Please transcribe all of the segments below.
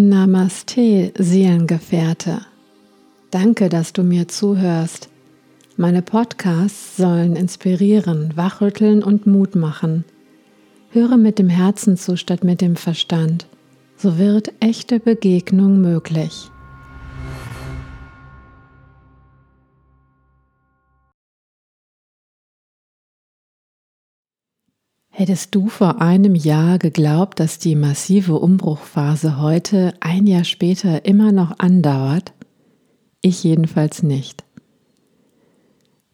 Namaste, Seelengefährte. Danke, dass du mir zuhörst. Meine Podcasts sollen inspirieren, wachrütteln und Mut machen. Höre mit dem Herzen zu statt mit dem Verstand. So wird echte Begegnung möglich. Hättest du vor einem Jahr geglaubt, dass die massive Umbruchphase heute, ein Jahr später, immer noch andauert? Ich jedenfalls nicht.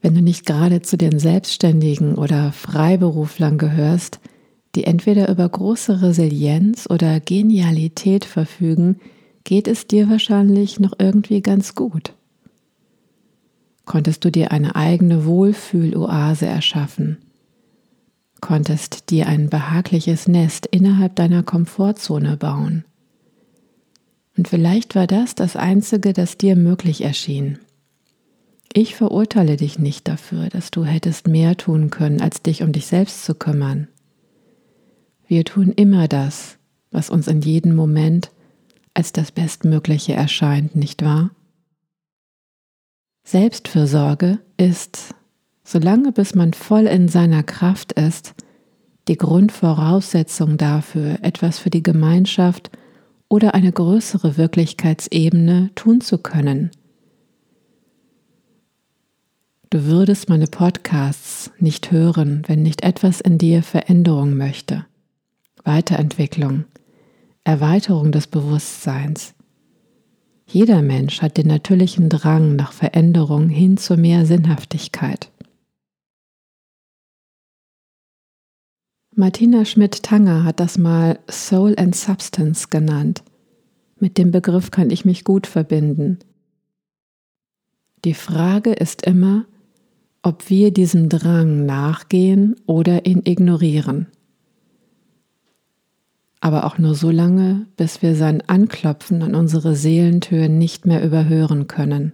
Wenn du nicht gerade zu den Selbstständigen oder Freiberuflern gehörst, die entweder über große Resilienz oder Genialität verfügen, geht es dir wahrscheinlich noch irgendwie ganz gut. Konntest du dir eine eigene Wohlfühloase erschaffen? Konntest dir ein behagliches Nest innerhalb deiner Komfortzone bauen. Und vielleicht war das das Einzige, das dir möglich erschien. Ich verurteile dich nicht dafür, dass du hättest mehr tun können, als dich um dich selbst zu kümmern. Wir tun immer das, was uns in jedem Moment als das Bestmögliche erscheint, nicht wahr? Selbstfürsorge ist solange bis man voll in seiner Kraft ist, die Grundvoraussetzung dafür, etwas für die Gemeinschaft oder eine größere Wirklichkeitsebene tun zu können. Du würdest meine Podcasts nicht hören, wenn nicht etwas in dir Veränderung möchte, Weiterentwicklung, Erweiterung des Bewusstseins. Jeder Mensch hat den natürlichen Drang nach Veränderung hin zu mehr Sinnhaftigkeit. Martina Schmidt-Tanger hat das mal Soul and Substance genannt. Mit dem Begriff kann ich mich gut verbinden. Die Frage ist immer, ob wir diesem Drang nachgehen oder ihn ignorieren. Aber auch nur so lange, bis wir sein Anklopfen an unsere Seelentüren nicht mehr überhören können.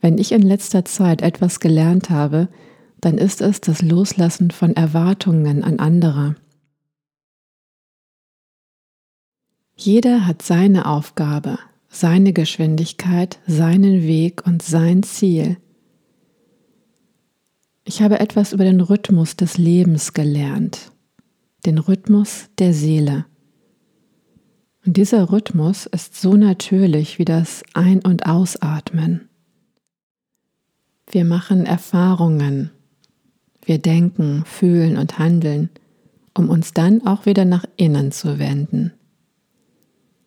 Wenn ich in letzter Zeit etwas gelernt habe, dann ist es das Loslassen von Erwartungen an andere. Jeder hat seine Aufgabe, seine Geschwindigkeit, seinen Weg und sein Ziel. Ich habe etwas über den Rhythmus des Lebens gelernt, den Rhythmus der Seele. Und dieser Rhythmus ist so natürlich wie das Ein- und Ausatmen. Wir machen Erfahrungen, wir denken, fühlen und handeln, um uns dann auch wieder nach innen zu wenden.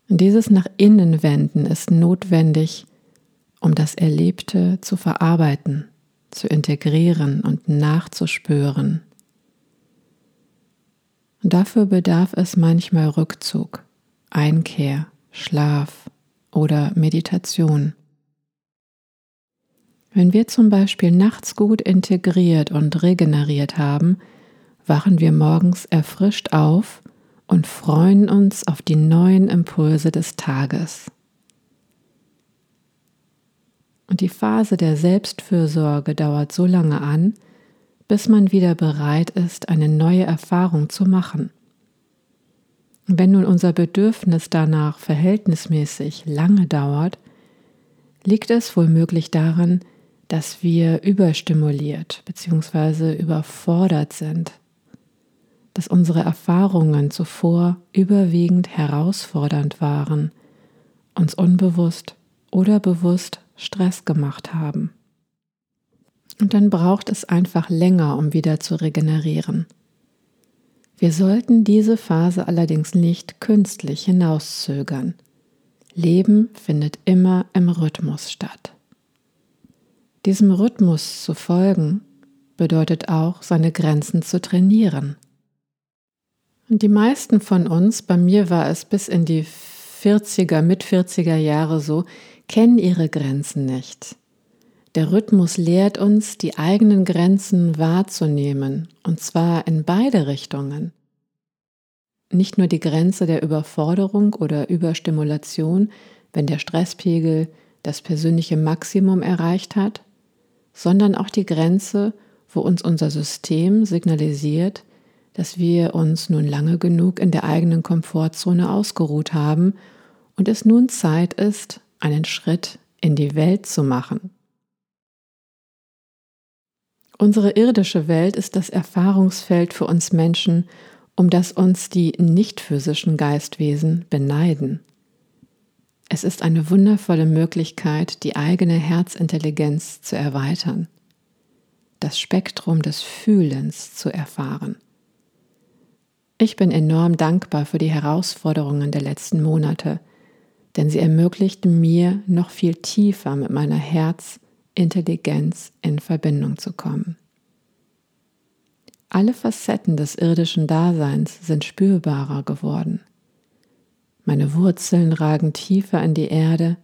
Und dieses nach innen wenden ist notwendig, um das Erlebte zu verarbeiten, zu integrieren und nachzuspüren. Und dafür bedarf es manchmal Rückzug, Einkehr, Schlaf oder Meditation. Wenn wir zum Beispiel nachts gut integriert und regeneriert haben, wachen wir morgens erfrischt auf und freuen uns auf die neuen Impulse des Tages. Und die Phase der Selbstfürsorge dauert so lange an, bis man wieder bereit ist, eine neue Erfahrung zu machen. Wenn nun unser Bedürfnis danach verhältnismäßig lange dauert, liegt es womöglich daran, dass wir überstimuliert bzw. überfordert sind, dass unsere Erfahrungen zuvor überwiegend herausfordernd waren, uns unbewusst oder bewusst Stress gemacht haben. Und dann braucht es einfach länger, um wieder zu regenerieren. Wir sollten diese Phase allerdings nicht künstlich hinauszögern. Leben findet immer im Rhythmus statt. Diesem Rhythmus zu folgen bedeutet auch, seine Grenzen zu trainieren. Und die meisten von uns, bei mir war es bis in die 40er, mit 40er Jahre so, kennen ihre Grenzen nicht. Der Rhythmus lehrt uns, die eigenen Grenzen wahrzunehmen, und zwar in beide Richtungen. Nicht nur die Grenze der Überforderung oder Überstimulation, wenn der Stresspegel das persönliche Maximum erreicht hat, sondern auch die Grenze, wo uns unser System signalisiert, dass wir uns nun lange genug in der eigenen Komfortzone ausgeruht haben und es nun Zeit ist, einen Schritt in die Welt zu machen. Unsere irdische Welt ist das Erfahrungsfeld für uns Menschen, um das uns die nicht physischen Geistwesen beneiden. Es ist eine wundervolle Möglichkeit, die eigene Herzintelligenz zu erweitern, das Spektrum des Fühlens zu erfahren. Ich bin enorm dankbar für die Herausforderungen der letzten Monate, denn sie ermöglichten mir, noch viel tiefer mit meiner Herzintelligenz in Verbindung zu kommen. Alle Facetten des irdischen Daseins sind spürbarer geworden. Meine Wurzeln ragen tiefer in die Erde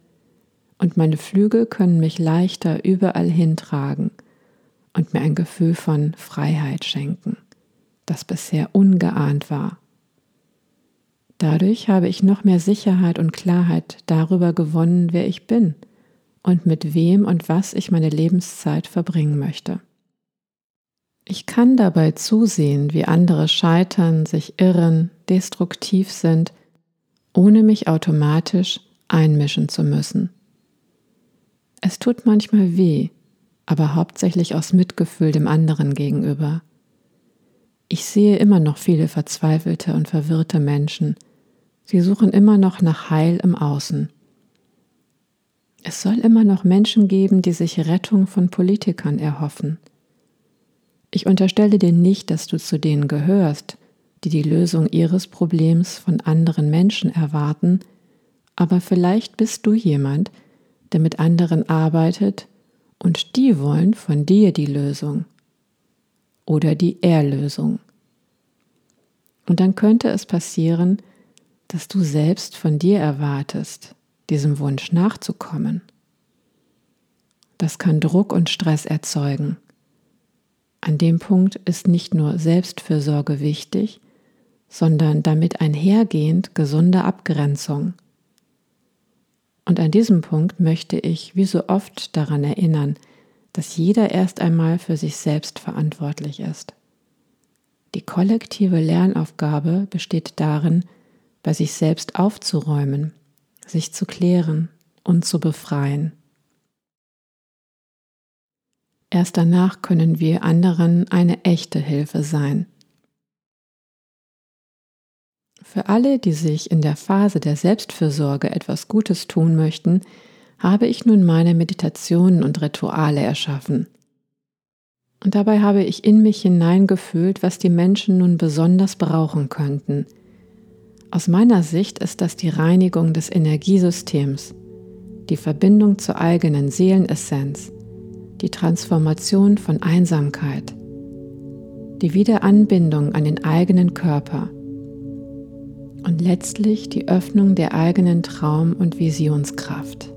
und meine Flügel können mich leichter überall hintragen und mir ein Gefühl von Freiheit schenken, das bisher ungeahnt war. Dadurch habe ich noch mehr Sicherheit und Klarheit darüber gewonnen, wer ich bin und mit wem und was ich meine Lebenszeit verbringen möchte. Ich kann dabei zusehen, wie andere scheitern, sich irren, destruktiv sind, ohne mich automatisch einmischen zu müssen. Es tut manchmal weh, aber hauptsächlich aus Mitgefühl dem anderen gegenüber. Ich sehe immer noch viele verzweifelte und verwirrte Menschen. Sie suchen immer noch nach Heil im Außen. Es soll immer noch Menschen geben, die sich Rettung von Politikern erhoffen. Ich unterstelle dir nicht, dass du zu denen gehörst, die die Lösung ihres Problems von anderen Menschen erwarten, aber vielleicht bist du jemand, der mit anderen arbeitet und die wollen von dir die Lösung oder die Erlösung. Und dann könnte es passieren, dass du selbst von dir erwartest, diesem Wunsch nachzukommen. Das kann Druck und Stress erzeugen. An dem Punkt ist nicht nur Selbstfürsorge wichtig, sondern damit einhergehend gesunde Abgrenzung. Und an diesem Punkt möchte ich wie so oft daran erinnern, dass jeder erst einmal für sich selbst verantwortlich ist. Die kollektive Lernaufgabe besteht darin, bei sich selbst aufzuräumen, sich zu klären und zu befreien. Erst danach können wir anderen eine echte Hilfe sein. Für alle, die sich in der Phase der Selbstfürsorge etwas Gutes tun möchten, habe ich nun meine Meditationen und Rituale erschaffen. Und dabei habe ich in mich hineingefühlt, was die Menschen nun besonders brauchen könnten. Aus meiner Sicht ist das die Reinigung des Energiesystems, die Verbindung zur eigenen Seelenessenz, die Transformation von Einsamkeit, die Wiederanbindung an den eigenen Körper und letztlich die Öffnung der eigenen Traum- und Visionskraft.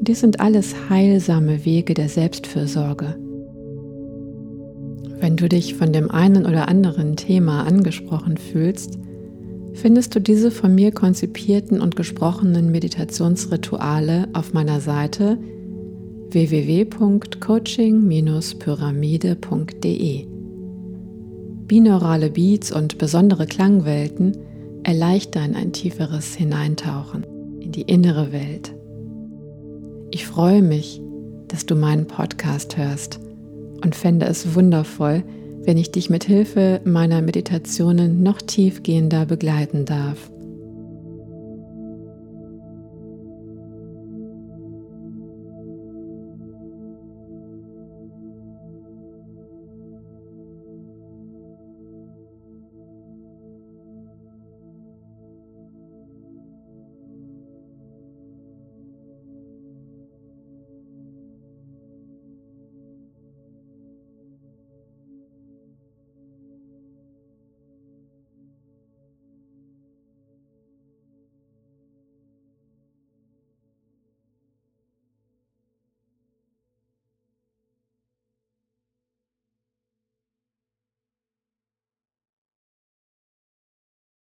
Dies sind alles heilsame Wege der Selbstfürsorge. Wenn du dich von dem einen oder anderen Thema angesprochen fühlst, findest du diese von mir konzipierten und gesprochenen Meditationsrituale auf meiner Seite www.coaching-pyramide.de. Binaurale Beats und besondere Klangwelten erleichtern ein tieferes Hineintauchen in die innere Welt. Ich freue mich, dass du meinen Podcast hörst und fände es wundervoll, wenn ich dich mit Hilfe meiner Meditationen noch tiefgehender begleiten darf.